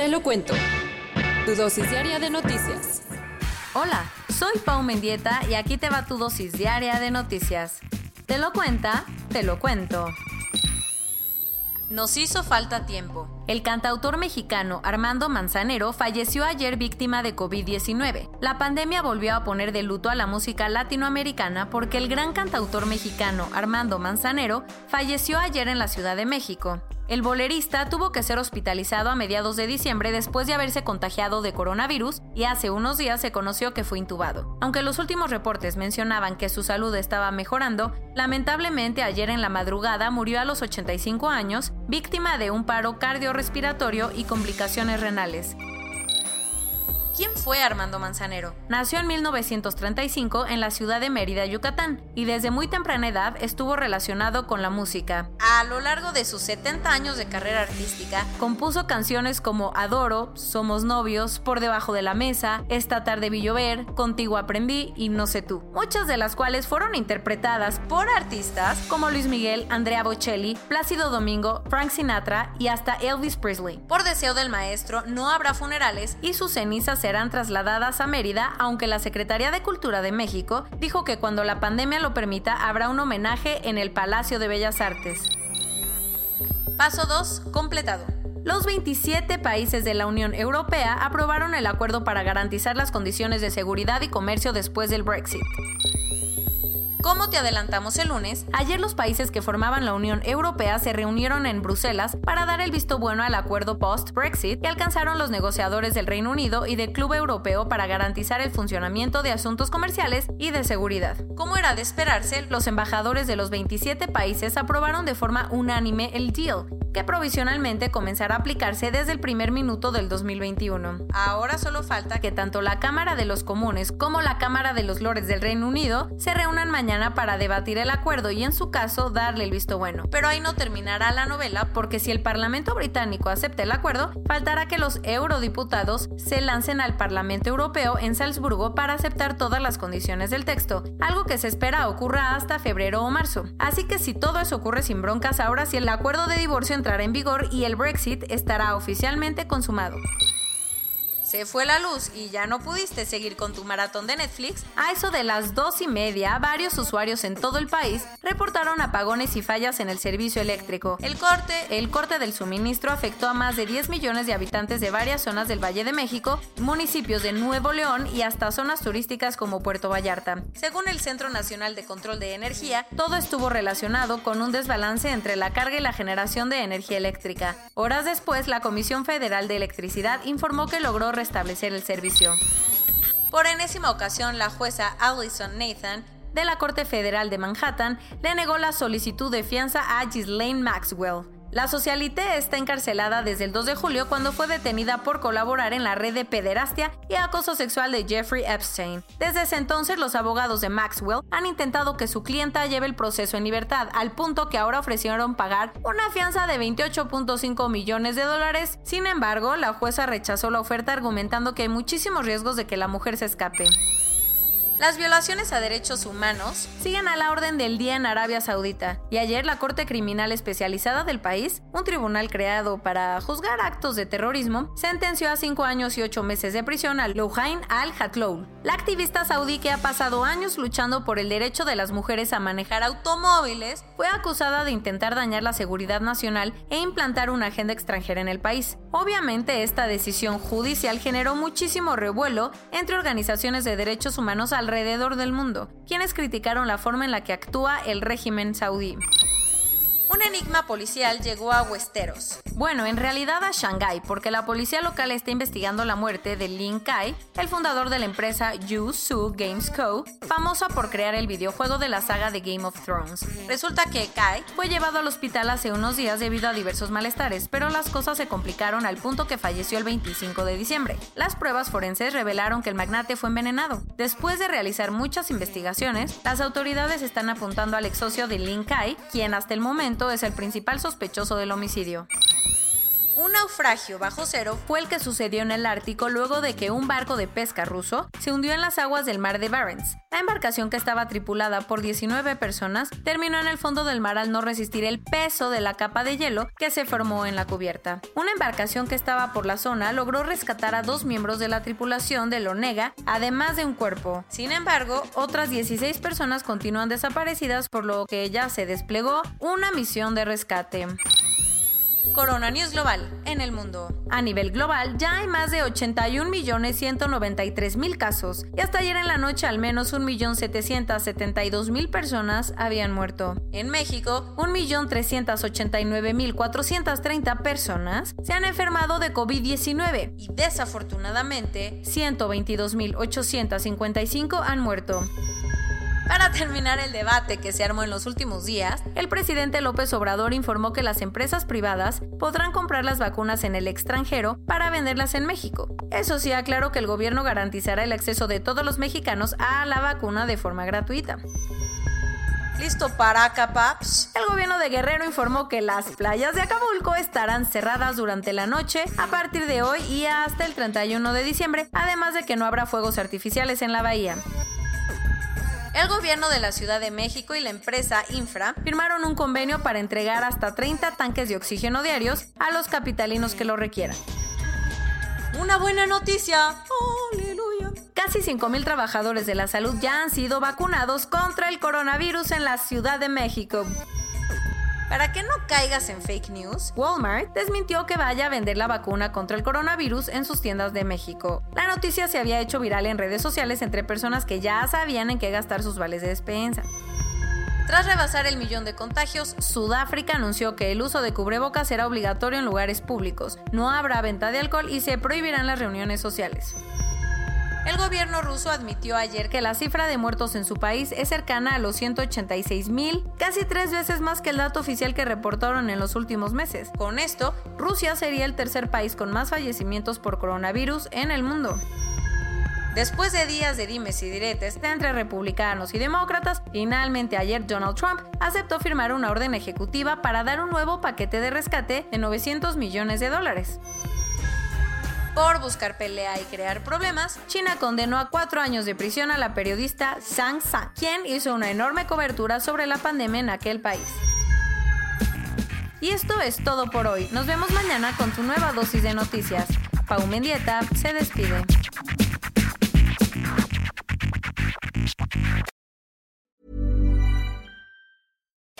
Te lo cuento. Tu dosis diaria de noticias. Hola, soy Pau Mendieta y aquí te va tu dosis diaria de noticias. Te lo cuenta, te lo cuento. Nos hizo falta tiempo. El cantautor mexicano Armando Manzanero falleció ayer víctima de COVID-19. La pandemia volvió a poner de luto a la música latinoamericana porque el gran cantautor mexicano Armando Manzanero falleció ayer en la Ciudad de México. El bolerista tuvo que ser hospitalizado a mediados de diciembre después de haberse contagiado de coronavirus y hace unos días se conoció que fue intubado. Aunque los últimos reportes mencionaban que su salud estaba mejorando, lamentablemente ayer en la madrugada murió a los 85 años, víctima de un paro cardiorrespiratorio y complicaciones renales. ¿Quién fue Armando Manzanero? Nació en 1935 en la ciudad de Mérida, Yucatán, y desde muy temprana edad estuvo relacionado con la música. A lo largo de sus 70 años de carrera artística, compuso canciones como Adoro, Somos novios, Por debajo de la mesa, Esta tarde vi llover, Contigo aprendí y No sé tú, muchas de las cuales fueron interpretadas por artistas como Luis Miguel, Andrea Bocelli, Plácido Domingo, Frank Sinatra y hasta Elvis Presley. Por deseo del maestro, no habrá funerales y sus cenizas serán trasladadas a Mérida, aunque la Secretaría de Cultura de México dijo que cuando la pandemia lo permita habrá un homenaje en el Palacio de Bellas Artes. Paso 2. Completado. Los 27 países de la Unión Europea aprobaron el acuerdo para garantizar las condiciones de seguridad y comercio después del Brexit. Como te adelantamos el lunes, ayer los países que formaban la Unión Europea se reunieron en Bruselas para dar el visto bueno al acuerdo post-Brexit que alcanzaron los negociadores del Reino Unido y del Club Europeo para garantizar el funcionamiento de asuntos comerciales y de seguridad. Como era de esperarse, los embajadores de los 27 países aprobaron de forma unánime el deal, que provisionalmente comenzará a aplicarse desde el primer minuto del 2021. Ahora solo falta que tanto la Cámara de los Comunes como la Cámara de los Lores del Reino Unido se reúnan mañana para debatir el acuerdo y en su caso darle el visto bueno. Pero ahí no terminará la novela porque si el Parlamento británico acepta el acuerdo, faltará que los eurodiputados se lancen al Parlamento Europeo en Salzburgo para aceptar todas las condiciones del texto, algo que se espera ocurra hasta febrero o marzo. Así que si todo eso ocurre sin broncas, ahora sí el acuerdo de divorcio entrará en vigor y el Brexit estará oficialmente consumado. Se fue la luz y ya no pudiste seguir con tu maratón de Netflix. A eso de las dos y media, varios usuarios en todo el país reportaron apagones y fallas en el servicio eléctrico. El corte, el corte del suministro afectó a más de 10 millones de habitantes de varias zonas del Valle de México, municipios de Nuevo León y hasta zonas turísticas como Puerto Vallarta. Según el Centro Nacional de Control de Energía, todo estuvo relacionado con un desbalance entre la carga y la generación de energía eléctrica. Horas después, la Comisión Federal de Electricidad informó que logró restablecer el servicio. Por enésima ocasión, la jueza Allison Nathan de la Corte Federal de Manhattan le negó la solicitud de fianza a Ghislaine Maxwell. La socialité está encarcelada desde el 2 de julio cuando fue detenida por colaborar en la red de pederastia y acoso sexual de Jeffrey Epstein. Desde ese entonces, los abogados de Maxwell han intentado que su clienta lleve el proceso en libertad, al punto que ahora ofrecieron pagar una fianza de 28.5 millones de dólares. Sin embargo, la jueza rechazó la oferta argumentando que hay muchísimos riesgos de que la mujer se escape. Las violaciones a derechos humanos siguen a la orden del día en Arabia Saudita, y ayer la Corte Criminal Especializada del país, un tribunal creado para juzgar actos de terrorismo, sentenció a cinco años y ocho meses de prisión a Loujain al-Hatloul, la activista saudí que ha pasado años luchando por el derecho de las mujeres a manejar automóviles, fue acusada de intentar dañar la seguridad nacional e implantar una agenda extranjera en el país. Obviamente esta decisión judicial generó muchísimo revuelo entre organizaciones de derechos humanos alrededor del mundo, quienes criticaron la forma en la que actúa el régimen saudí. Un enigma policial llegó a Westeros. Bueno, en realidad a Shanghai, porque la policía local está investigando la muerte de Lin Kai, el fundador de la empresa Yu Su Games Co., famosa por crear el videojuego de la saga de Game of Thrones. Resulta que Kai fue llevado al hospital hace unos días debido a diversos malestares, pero las cosas se complicaron al punto que falleció el 25 de diciembre. Las pruebas forenses revelaron que el magnate fue envenenado. Después de realizar muchas investigaciones, las autoridades están apuntando al ex socio de Lin Kai, quien hasta el momento es el principal sospechoso del homicidio. Un naufragio bajo cero fue el que sucedió en el Ártico luego de que un barco de pesca ruso se hundió en las aguas del mar de Barents. La embarcación que estaba tripulada por 19 personas terminó en el fondo del mar al no resistir el peso de la capa de hielo que se formó en la cubierta. Una embarcación que estaba por la zona logró rescatar a dos miembros de la tripulación del Onega, además de un cuerpo. Sin embargo, otras 16 personas continúan desaparecidas por lo que ya se desplegó una misión de rescate. Corona News Global en el mundo. A nivel global ya hay más de 81.193.000 casos y hasta ayer en la noche al menos 1.772.000 personas habían muerto. En México, 1.389.430 personas se han enfermado de COVID-19 y desafortunadamente 122.855 han muerto. Para terminar el debate que se armó en los últimos días, el presidente López Obrador informó que las empresas privadas podrán comprar las vacunas en el extranjero para venderlas en México. Eso sí, aclaró que el gobierno garantizará el acceso de todos los mexicanos a la vacuna de forma gratuita. ¿Listo para Acapaps? El gobierno de Guerrero informó que las playas de Acapulco estarán cerradas durante la noche a partir de hoy y hasta el 31 de diciembre, además de que no habrá fuegos artificiales en la bahía. El gobierno de la Ciudad de México y la empresa Infra firmaron un convenio para entregar hasta 30 tanques de oxígeno diarios a los capitalinos que lo requieran. Una buena noticia. Aleluya. Casi 5.000 trabajadores de la salud ya han sido vacunados contra el coronavirus en la Ciudad de México. Para que no caigas en fake news, Walmart desmintió que vaya a vender la vacuna contra el coronavirus en sus tiendas de México. La noticia se había hecho viral en redes sociales entre personas que ya sabían en qué gastar sus vales de despensa. Tras rebasar el millón de contagios, Sudáfrica anunció que el uso de cubrebocas será obligatorio en lugares públicos, no habrá venta de alcohol y se prohibirán las reuniones sociales. El gobierno ruso admitió ayer que la cifra de muertos en su país es cercana a los 186 mil, casi tres veces más que el dato oficial que reportaron en los últimos meses. Con esto, Rusia sería el tercer país con más fallecimientos por coronavirus en el mundo. Después de días de dimes y diretes entre republicanos y demócratas, finalmente ayer Donald Trump aceptó firmar una orden ejecutiva para dar un nuevo paquete de rescate de 900 millones de dólares. Por buscar pelea y crear problemas, China condenó a cuatro años de prisión a la periodista Zhang San, quien hizo una enorme cobertura sobre la pandemia en aquel país. Y esto es todo por hoy. Nos vemos mañana con tu nueva dosis de noticias. Pau Mendieta se despide.